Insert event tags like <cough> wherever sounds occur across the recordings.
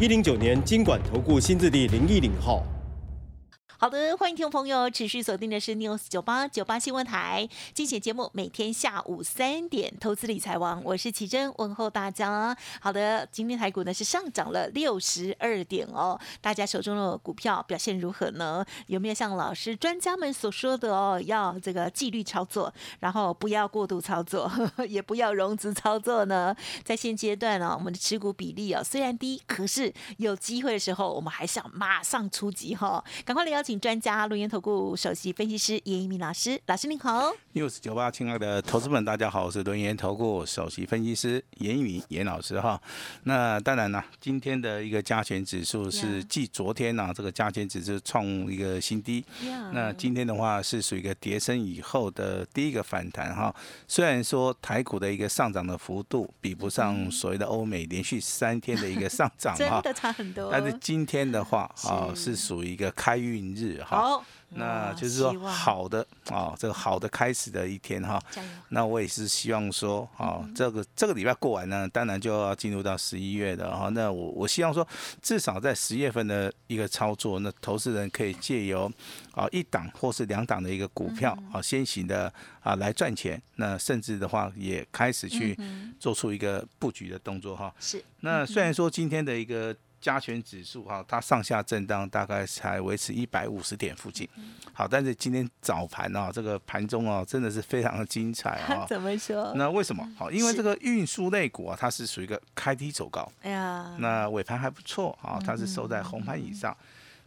一零九年经管投顾新字第零一零号。好的，欢迎听众朋友持续锁定的是 News 九八九八新闻台，精选节目每天下午三点，投资理财王，我是奇珍，问候大家。好的，今天台股呢是上涨了六十二点哦，大家手中的股票表现如何呢？有没有像老师专家们所说的哦，要这个纪律操作，然后不要过度操作，呵 <laughs> 呵也不要融资操作呢？在现阶段呢，我们的持股比例哦虽然低，可是有机会的时候，我们还是要马上出击哈，赶快来邀请。专家录音投顾首席分析师严一鸣老师，老师您好。news 九八，亲爱的投资们，大家好，我是轮研投顾首席分析师严一鸣严老师哈。那当然了，今天的一个加权指数是继昨天呢这个加权指数创一个新低，那今天的话是属于一个跌升以后的第一个反弹哈。虽然说台股的一个上涨的幅度比不上所谓的欧美连续三天的一个上涨哈，<laughs> 真的差很多。但是今天的话啊，是属于一个开运日。好，那就是说好的啊，这个好的开始的一天哈。那我也是希望说啊，这个这个礼拜过完呢，当然就要进入到十一月的哈。那我我希望说，至少在十月份的一个操作，那投资人可以借由啊一档或是两档的一个股票啊先行的啊来赚钱。那甚至的话也开始去做出一个布局的动作哈。是。那虽然说今天的一个。加权指数哈，它上下震荡大概才维持一百五十点附近。好，但是今天早盘啊，这个盘中啊，真的是非常的精彩啊。<laughs> 怎么说？那为什么？好，因为这个运输类股啊，它是属于一个开低走高。哎呀，那尾盘还不错啊，它是收在红盘以上。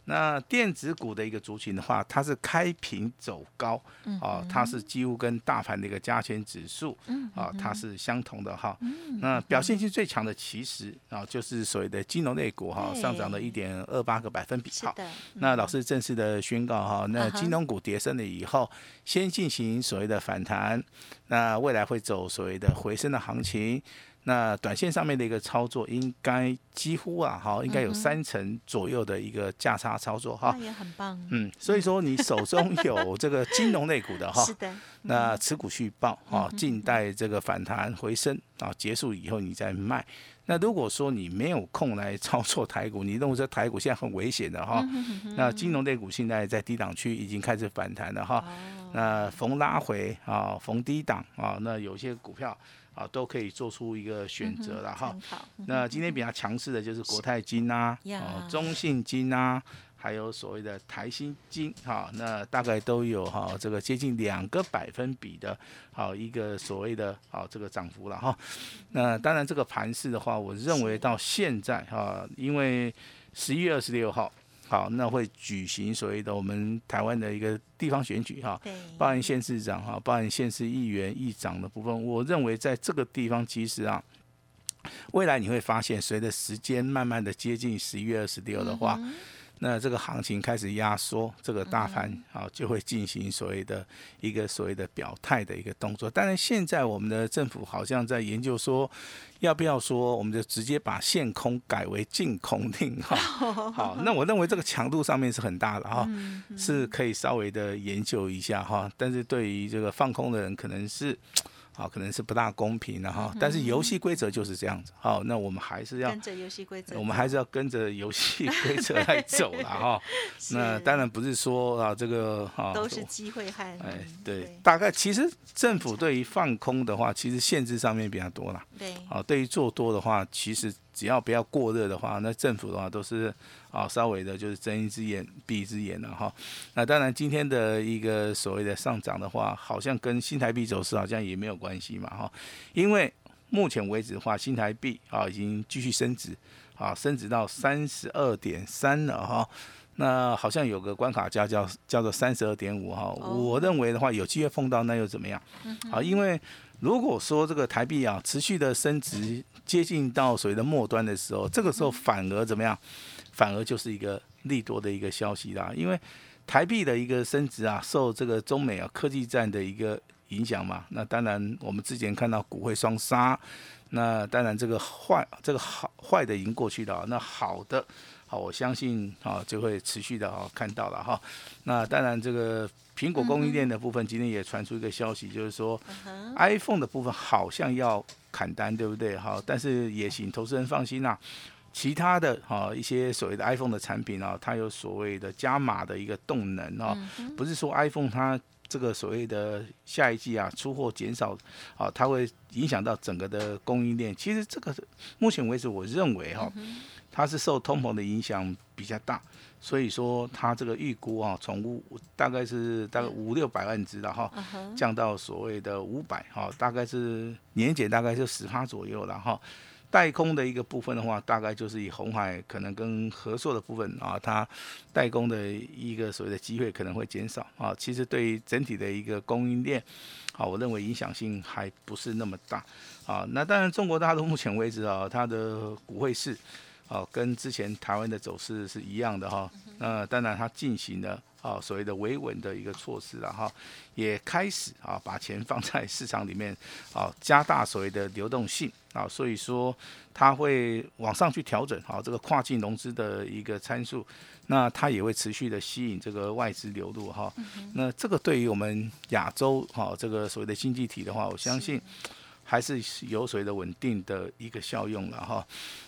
那电子股的一个族群的话，它是开平走高，啊，它是几乎跟大盘的一个加权指数，啊，它是相同的哈。那表现性最强的其实啊，就是所谓的金融类股哈，上涨了一点二八个百分比哈。那老师正式的宣告哈，那金融股跌升了以后，先进行所谓的反弹，那未来会走所谓的回升的行情。那短线上面的一个操作，应该几乎啊，哈，应该有三成左右的一个价差操作哈。那也很棒。嗯，所以说你手中有这个金融类股的哈，<laughs> 是的。那持股续报啊，静待这个反弹回升啊，结束以后你再卖。那如果说你没有空来操作台股，你认为这台股现在很危险的哈，那金融类股现在在低档区已经开始反弹了哈。那逢拉回啊，逢低档啊，那有些股票。啊，都可以做出一个选择了哈。那今天比较强势的就是国泰金啊，哦，中信金啊，还有所谓的台新金哈。那大概都有哈，这个接近两个百分比的，好一个所谓的好这个涨幅了哈。那当然这个盘势的话，我认为到现在哈，因为十一月二十六号。好，那会举行所谓的我们台湾的一个地方选举哈，包含县市长哈，包含县市议员、议长的部分。我认为在这个地方，其实啊，未来你会发现，随着时间慢慢的接近十一月二十六的话。那这个行情开始压缩，这个大盘啊就会进行所谓的一个所谓的表态的一个动作。当然，现在我们的政府好像在研究说，要不要说我们就直接把限空改为净空令哈。<laughs> 好，那我认为这个强度上面是很大的哈，是可以稍微的研究一下哈。但是对于这个放空的人，可能是。好，可能是不大公平的哈，但是游戏规则就是这样子。好，那我们还是要跟着游戏规则，我们还是要跟着游戏规则来走了哈。<laughs> 那当然不是说啊，这个哈都是机会和哎，对，大概其实政府对于放空的话，其实限制上面比较多啦。对，啊，对于做多的话，其实。只要不要过热的话，那政府的话都是啊，稍微的就是睁一只眼闭一只眼了哈。那当然，今天的一个所谓的上涨的话，好像跟新台币走势好像也没有关系嘛哈。因为目前为止的话，新台币啊已经继续升值啊，升值到三十二点三了哈。那好像有个关卡价叫叫做三十二点五哈。我认为的话，有机会碰到那又怎么样？啊，因为如果说这个台币啊持续的升值，接近到所谓的末端的时候，这个时候反而怎么样？反而就是一个利多的一个消息啦，因为台币的一个升值啊，受这个中美啊科技战的一个影响嘛。那当然，我们之前看到股汇双杀，那当然这个坏这个好坏的已经过去了，那好的。好，我相信啊，就会持续的啊看到了哈。那当然，这个苹果供应链的部分，今天也传出一个消息，就是说，iPhone 的部分好像要砍单，对不对？好，但是也请投资人放心呐，其他的哈一些所谓的 iPhone 的产品啊，它有所谓的加码的一个动能啊，不是说 iPhone 它这个所谓的下一季啊出货减少啊，它会影响到整个的供应链。其实这个目前为止，我认为哈。它是受通膨的影响比较大，所以说它这个预估啊，从五大概是大概五六百万只的哈，降到所谓的五百哈，大概是年减大概是十趴左右了哈。代工的一个部分的话，大概就是以红海可能跟合作的部分啊，它代工的一个所谓的机会可能会减少啊。其实对于整体的一个供应链，啊，我认为影响性还不是那么大啊。那当然，中国大陆目前为止啊，它的股汇市。哦，跟之前台湾的走势是一样的哈。那当然，它进行了啊所谓的维稳的一个措施了哈，也开始啊把钱放在市场里面啊，加大所谓的流动性啊。所以说，它会往上去调整啊这个跨境融资的一个参数，那它也会持续的吸引这个外资流入哈。那这个对于我们亚洲哈这个所谓的经济体的话，我相信。还是有水的稳定的一个效用了哈，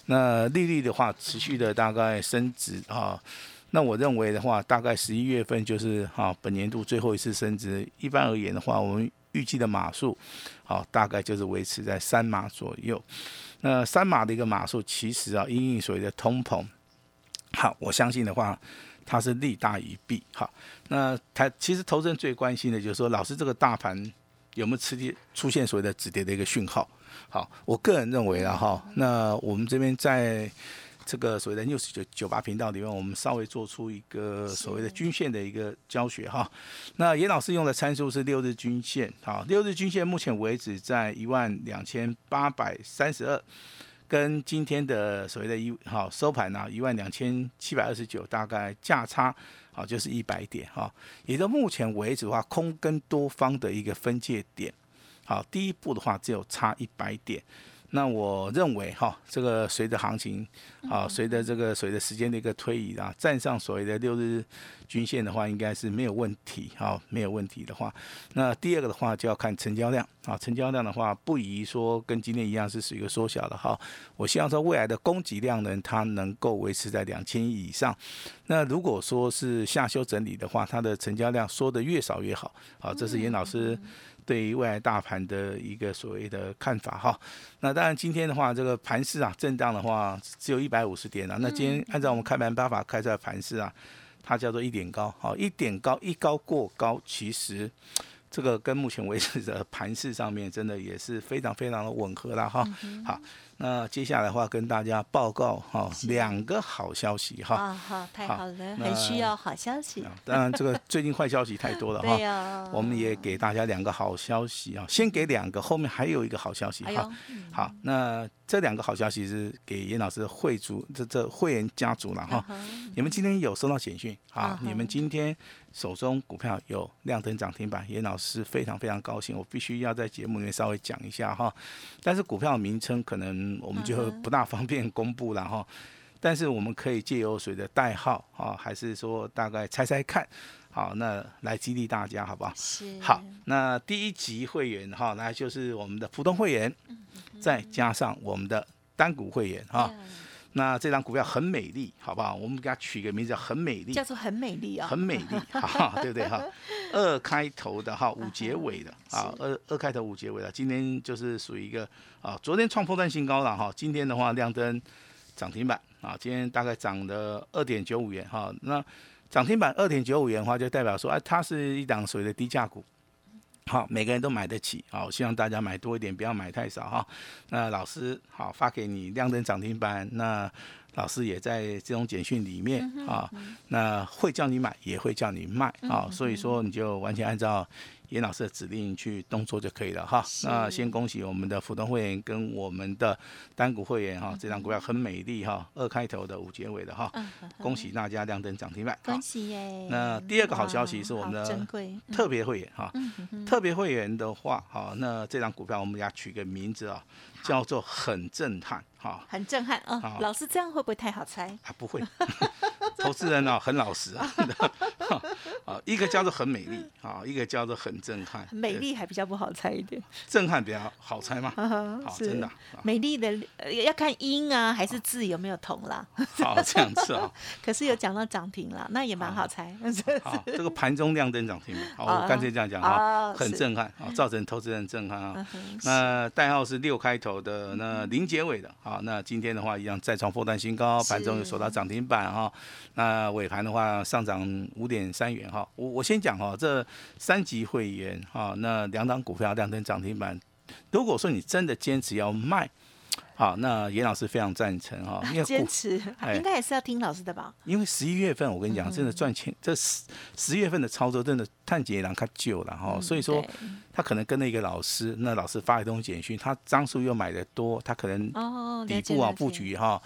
那利率的话持续的大概升值哈，那我认为的话，大概十一月份就是哈本年度最后一次升值。一般而言的话，我们预计的码数，好大概就是维持在三码左右。那三码的一个码数，其实啊，因应所谓的通膨，好，我相信的话，它是利大于弊。哈，那它其实投资人最关心的就是说，老师这个大盘。有没有吃跌出现所谓的止跌的一个讯号？好，我个人认为啊哈，那我们这边在这个所谓的 news 九九八频道里面，我们稍微做出一个所谓的均线的一个教学哈。那严老师用的参数是六日均线，好，六日均线目前为止在一万两千八百三十二，跟今天的所谓的一好收盘呢一万两千七百二十九，大概价差。好，就是一百点哈，也就目前为止的话，空跟多方的一个分界点，好，第一步的话只有差一百点。那我认为哈，这个随着行情啊，随着这个随着时间的一个推移啊，站上所谓的六日均线的话，应该是没有问题哈，没有问题的话，那第二个的话就要看成交量啊，成交量的话不宜说跟今天一样是属于一个缩小的哈。我希望说未来的供给量呢，它能够维持在两千亿以上。那如果说是下修整理的话，它的成交量缩得越少越好啊。这是严老师。对于未来大盘的一个所谓的看法哈，那当然今天的话，这个盘市啊震荡的话只有一百五十点啊。那今天按照我们开盘办法开出来盘市啊，它叫做一点高，好一点高一高过高，其实这个跟目前为止的盘市上面真的也是非常非常的吻合了哈。好。那接下来的话，跟大家报告哈两个好消息哈。啊，好，太好了，很需要好消息。当然，这个最近坏消息太多了 <laughs> 哈。我们也给大家两个好消息啊，先给两个，后面还有一个好消息哈。好，那这两个好消息是给严老师的会族，这这会员家族了哈。你们今天有收到简讯啊？你们今天。手中股票有亮灯涨停板，严老师非常非常高兴，我必须要在节目里面稍微讲一下哈。但是股票名称可能我们就不大方便公布了哈。但是我们可以借由谁的代号啊，还是说大概猜猜看，好，那来激励大家好不好？是。好，那第一级会员哈，那就是我们的普通会员，再加上我们的单股会员哈。那这张股票很美丽，好不好？我们给它取个名字叫“很美丽”，叫做“很美丽”啊，很美丽，<laughs> 哈，对不对哈？二开头的哈，<laughs> 五结尾的啊，二二开头五结尾的，今天就是属于一个啊，昨天创破断新高了哈，今天的话亮灯涨停板啊，今天大概涨了二点九五元哈，那涨停板二点九五元的话，就代表说，哎，它是一档所谓的低价股。好，每个人都买得起，好，希望大家买多一点，不要买太少哈。那老师好发给你亮灯涨停板，那老师也在这种简讯里面啊，那会叫你买，也会叫你卖啊，所以说你就完全按照。严老师的指令去动作就可以了哈。那先恭喜我们的普通会员跟我们的单股会员哈，这张股票很美丽哈，二开头的五结尾的哈，恭喜大家亮灯涨停板。恭喜耶！那第二个好消息是我们的特别会员哈，特别会员的话哈，那这张股票我们给它取个名字啊。叫做很震撼，哈，很震撼啊！老师这样会不会太好猜？啊，不会，<laughs> 投资人呢 <laughs> 很老实啊。啊，<laughs> 一个叫做很美丽，啊，一个叫做很震撼。美丽还比较不好猜一点，震撼比较好猜嘛？<laughs> 好，真的。美丽的要看音啊，还是字有没有同啦？好，这样子啊。可是有讲到涨停了，那也蛮好猜。好，这个盘中亮灯涨停，好，我干脆这样讲啊，很震撼啊，造成投资人震撼啊。那代号是六开头。的那零结尾的啊，那今天的话一样再创破断新高，盘中又收到涨停板哈。那尾盘的话上涨五点三元哈。我我先讲哈，这三级会员哈，那两档股票亮灯涨停板。如果说你真的坚持要卖。好，那严老师非常赞成哈，因为坚持应该也是要听老师的吧。因为十一月份我跟你讲，真的赚钱，这十十月份的操作真的探节郎他久了哈，所以说他可能跟那个老师，那老师发一通简讯，他张数又买的多，他可能底部啊布局哈，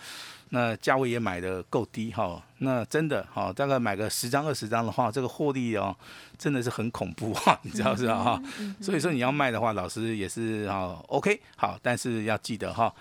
那价位也买的够低哈，那真的哈，大概买个十张二十张的话，这个获利哦真的是很恐怖哈，<laughs> 你知道是吧哈？所以说你要卖的话，老师也是哈 OK 好，但是要记得哈。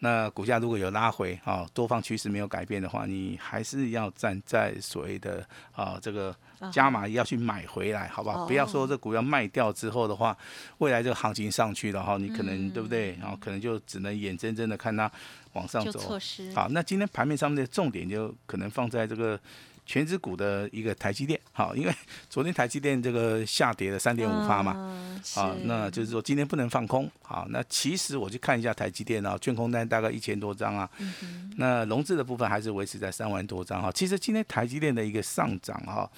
那股价如果有拉回啊，多方趋势没有改变的话，你还是要站在所谓的啊这个加码要去买回来，好不好？不要说这股票卖掉之后的话，未来这个行情上去了哈，你可能对不对？然后可能就只能眼睁睁的看它往上走。好，那今天盘面上面的重点就可能放在这个。全指股的一个台积电，好，因为 <laughs> 昨天台积电这个下跌了三点五发嘛，啊，那就是说今天不能放空，好，那其实我去看一下台积电啊，券空单大概一千多张啊，那融资的部分还是维持在三万多张哈。其实今天台积电的一个上涨哈，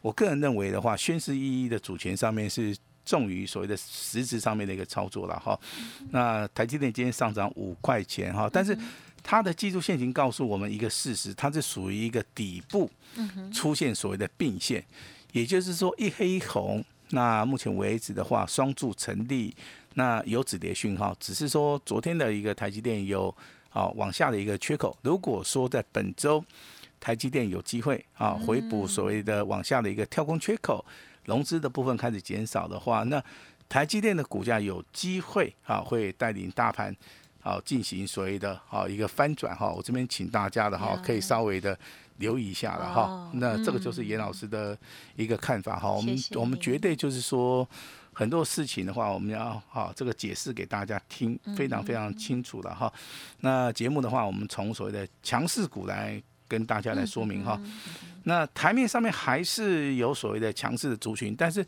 我个人认为的话，宣示意义的主权上面是重于所谓的实质上面的一个操作了哈。那台积电今天上涨五块钱哈，但是。它的技术线型告诉我们一个事实，它是属于一个底部出现所谓的并线，也就是说一黑一红。那目前为止的话，双柱成立，那有止跌讯号，只是说昨天的一个台积电有啊往下的一个缺口。如果说在本周台积电有机会啊回补所谓的往下的一个跳空缺口，融资的部分开始减少的话，那台积电的股价有机会啊会带领大盘。好，进行所谓的啊一个翻转哈，我这边请大家的哈，可以稍微的留意一下了哈。那这个就是严老师的一个看法哈。我们我们绝对就是说很多事情的话，我们要哈这个解释给大家听，非常非常清楚的哈。那节目的话，我们从所谓的强势股来跟大家来说明哈。那台面上面还是有所谓的强势的族群，但是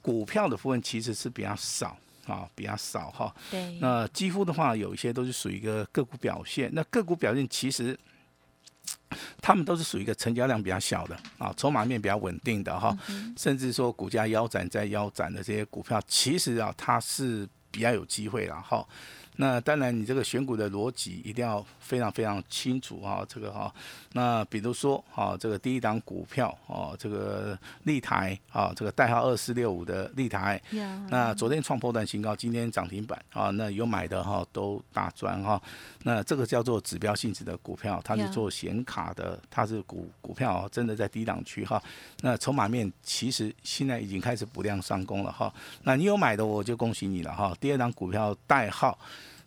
股票的部分其实是比较少。啊，比较少哈。对。那几乎的话，有一些都是属于一个个股表现。那个股表现其实，他们都是属于一个成交量比较小的啊，筹码面比较稳定的哈。甚至说股价腰斩再腰斩的这些股票，其实啊，它是比较有机会了哈。那当然，你这个选股的逻辑一定要非常非常清楚啊，这个哈。那比如说啊，这个第一档股票哦，这个立台啊，这个代号二四六五的立台，那昨天创破断新高，今天涨停板啊，那有买的哈都大赚哈。那这个叫做指标性质的股票，它是做显卡的，它是股股票真的在低档区哈。那筹码面其实现在已经开始补量上攻了哈。那你有买的，我就恭喜你了哈。第二档股票代号。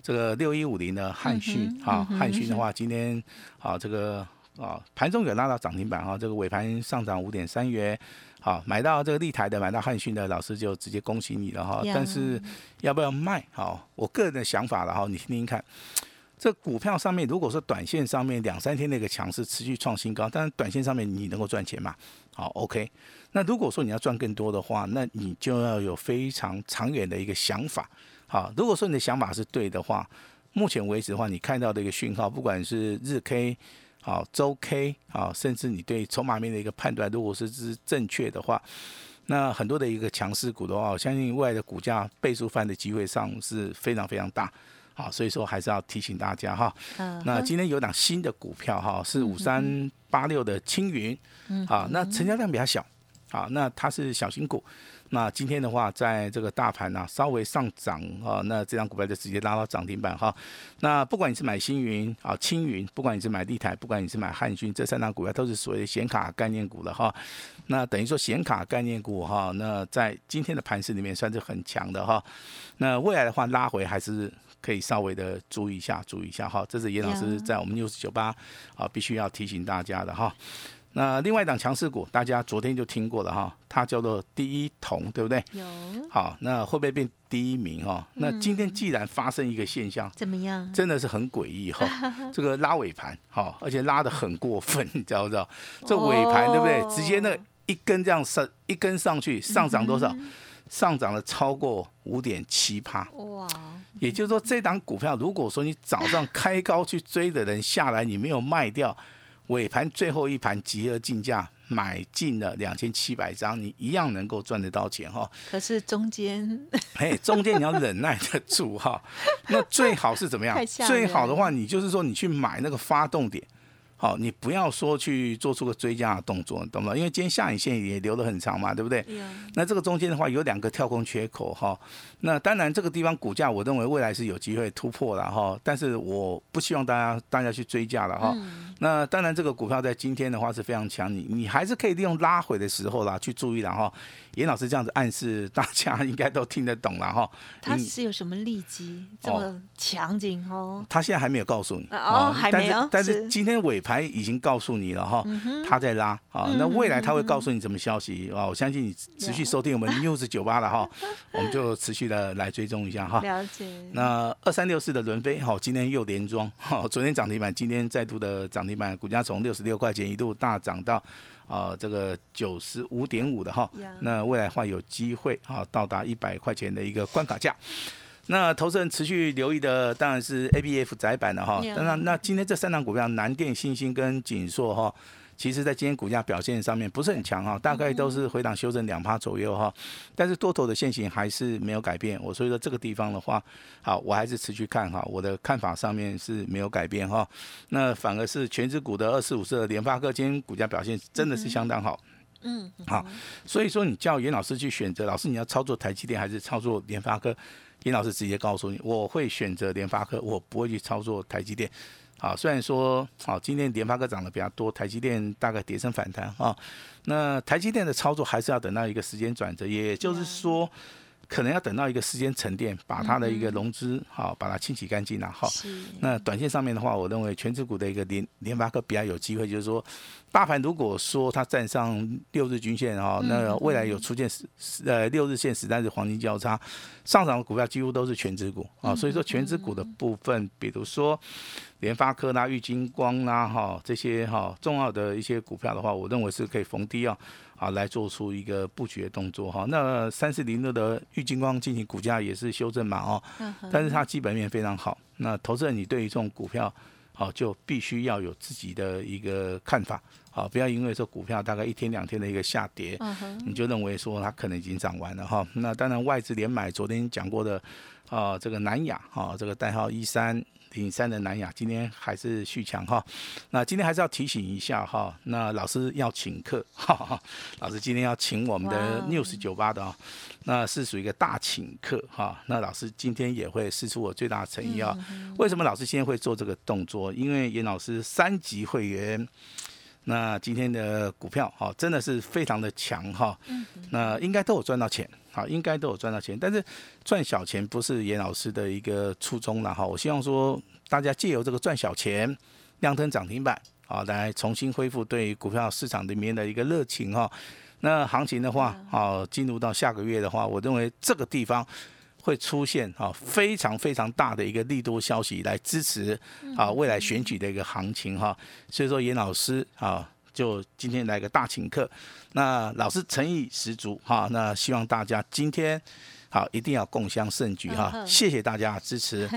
这个六一五零的汉讯，哈，汉讯的话，今天啊，这个啊，盘中有拉到涨停板哈，这个尾盘上涨五点三元，好，买到这个立台的，买到汉讯的老师就直接恭喜你了哈。但是要不要卖？好，我个人的想法了哈，你听听看。这股票上面，如果说短线上面两三天的一个强势持续创新高，但是短线上面你能够赚钱嘛？好，OK。那如果说你要赚更多的话，那你就要有非常长远的一个想法。好，如果说你的想法是对的话，目前为止的话，你看到的一个讯号，不管是日 K，好周 K，好，甚至你对筹码面的一个判断，如果是是正确的话，那很多的一个强势股的话，我相信未来的股价倍数翻的机会上是非常非常大。好，所以说还是要提醒大家哈。嗯那今天有档新的股票哈，是五三八六的青云，啊，那成交量比较小，啊，那它是小型股。那今天的话，在这个大盘呢、稍微上涨啊，那这张股票就直接拉到涨停板哈。那不管你是买星云啊、青云，不管你是买立台，不管你是买汉讯，这三档股票都是所谓的显卡概念股了哈。那等于说显卡概念股哈，那在今天的盘市里面算是很强的哈。那未来的话拉回还是可以稍微的注意一下，注意一下哈。这是严老师在我们 news 九八啊，必须要提醒大家的哈。那另外一档强势股，大家昨天就听过了哈，它叫做第一铜，对不对？有好，那会不会变第一名哈？那今天既然发生一个现象，怎么样？真的是很诡异哈，<laughs> 这个拉尾盘哈，而且拉的很过分，你知道不知道？这尾盘对不对？哦直接那一根这样上一根上去，上涨多少？上涨了超过五点七趴。哇，也就是说，这档股票，如果说你早上开高去追的人下来，你没有卖掉，尾盘最后一盘集合竞价买进了两千七百张，你一样能够赚得到钱哈。可是中间 <laughs> 嘿，中间你要忍耐得住哈。<laughs> 那最好是怎么样最好的话，你就是说你去买那个发动点。好，你不要说去做出个追加的动作，懂吗？因为今天下影线也留得很长嘛，对不对？那这个中间的话有两个跳空缺口哈，那当然这个地方股价我认为未来是有机会突破了哈，但是我不希望大家大家去追加了哈。那当然这个股票在今天的话是非常强，你你还是可以利用拉回的时候啦去注意了哈。严老师这样子暗示大家 <laughs> 应该都听得懂了哈。它嗯是有什么利基这么强劲哦？他现在还没有告诉你哦还没有但是但是今天尾盘已经告诉你了哈，他在拉啊，那未来他会告诉你什么消息啊？我相信你持续收听我们 news 九八了哈，我们就持续的来追踪一下哈。了解，那二三六四的轮飞，哈，今天又连庄，哈，昨天涨停板，今天再度的涨停板，股价从六十六块钱一度大涨到啊、这个九十五点五的哈，那未来的话有机会啊到达一百块钱的一个关卡价。那投资人持续留意的当然是 A B F 窄板的哈然那今天这三档股票南电、新兴跟锦硕哈。其实，在今天股价表现上面不是很强哈，大概都是回档修正两趴左右哈，但是多头的线型还是没有改变。我所以说这个地方的话，好，我还是持续看哈，我的看法上面是没有改变哈。那反而是全指股的二四五四的联发科，今天股价表现真的是相当好。嗯，好，所以说你叫严老师去选择，老师你要操作台积电还是操作联发科？严老师直接告诉你，我会选择联发科，我不会去操作台积电。好，虽然说好，今天联发科涨得比较多，台积电大概跌升反弹啊。那台积电的操作还是要等到一个时间转折，也就是说，可能要等到一个时间沉淀，把它的一个融资好，把它清洗干净了哈。那短线上面的话，我认为全指股的一个联联发科比较有机会，就是说，大盘如果说它站上六日均线哈，那未来有出现呃六日线实在是黄金交叉，上涨的股票几乎都是全指股啊，所以说全指股的部分，比如说联发科啦、玉金光啦哈这些哈重要的一些股票的话，我认为是可以逢低啊。啊，来做出一个布局的动作哈。那三四零六的玉金光进行股价也是修正嘛哦，但是它基本面非常好。那投资人，你对于这种股票，好就必须要有自己的一个看法，好，不要因为说股票大概一天两天的一个下跌，你就认为说它可能已经涨完了哈。那当然外资连买，昨天讲过的啊，这个南亚哈，这个代号一三。零三的南亚今天还是续强哈，那今天还是要提醒一下哈，那老师要请客，哈哈，老师今天要请我们的 news 酒吧的啊，那是属于一个大请客哈，那老师今天也会试出我最大的诚意啊。为什么老师今天会做这个动作？因为严老师三级会员。那今天的股票哈、真的是非常的强哈、那应该都有赚到钱，好，应该都有赚到钱，但是赚小钱不是严老师的一个初衷了哈。我希望说大家借由这个赚小钱，亮灯涨停板，啊，来重新恢复对股票市场里面的一个热情哈。那行情的话，啊，进入到下个月的话，我认为这个地方会出现啊非常非常大的一个利多消息来支持啊未来选举的一个行情哈。所以说严老师啊，就今天来个大请客，那老师诚意十足哈，那希望大家今天好，一定要共襄盛举哈！嗯谢谢大家的支持。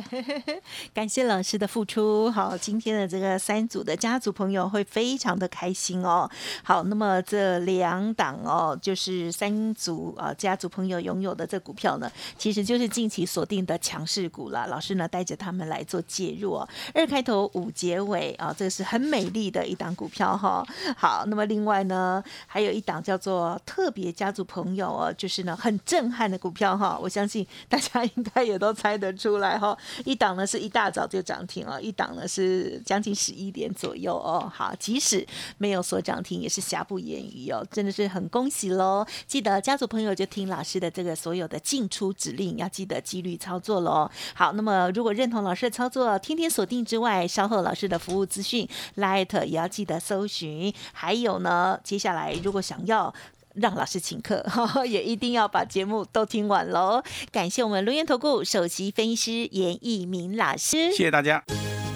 <laughs> 感谢老师的付出。好，今天的这个三组的家族朋友会非常的开心哦。好，那么这两档哦，就是三组啊家族朋友拥有的这股票呢，其实就是近期锁定的强势股了。老师呢带着他们来做介入哦。二开头五结尾啊，这个是很美丽的一档股票哈、好，那么另外呢，还有一档叫做特别家族朋友哦，就是呢很震撼的股票哈、我相信大家应该也都猜得出来哈、一档呢是一大早就涨停了，一档呢是将近十一点左右哦。好，即使没有所涨停，也是瑕不掩瑜哦，真的是很恭喜喽！记得家族朋友就听老师的这个所有的进出指令，要记得纪律操作喽。好，那么如果认同老师的操作，天天锁定之外，稍后老师的服务资讯，Light 也要记得搜寻。还有呢，接下来如果想要。让老师请客，<laughs> 也一定要把节目都听完喽！感谢我们龙岩投顾首席分析师严义明老师，谢谢大家。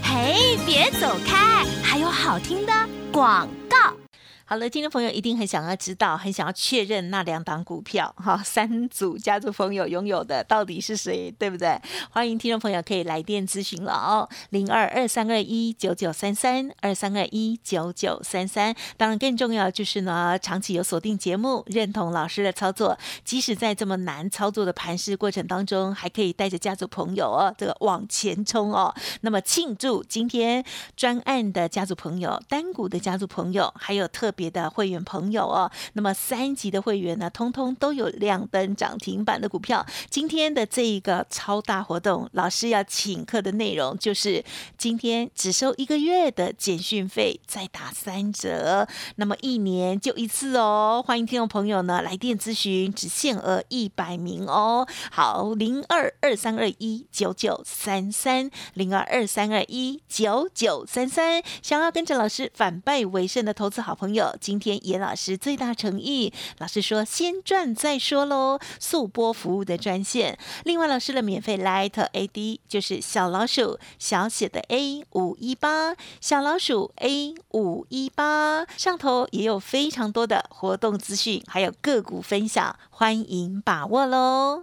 嘿，别走开，还有好听的广告。好了，听众朋友一定很想要知道，很想要确认那两档股票哈，三组家族朋友拥有的到底是谁，对不对？欢迎听众朋友可以来电咨询了哦，零二二三二一九九三三二三二一九九三三。当然，更重要就是呢，长期有锁定节目，认同老师的操作，即使在这么难操作的盘势过程当中，还可以带着家族朋友哦，这个往前冲哦。那么庆祝今天专案的家族朋友、单股的家族朋友，还有特别的会员朋友哦。那么三级的会员呢，通通都有亮灯涨停板的股票。今天的这一个超大活动，老师要请客的内容就是今天只收一个月的简讯费，再打三折。那么一年就一次哦。欢迎听众朋友呢来电咨询，只限额一百名哦。好，零二二三二一九九三三，零二二三二一九九三三。想要跟着老师反败为胜的投资好朋友，今天严老师最大诚意，老师说先赚再说喽。速播服务的专线，另外老师的免费 Light AD 就是小老鼠小写的 A 五一八，小老鼠 A 五一八，上头也有非常多的活动资讯，还有个股分享，欢迎把握喽。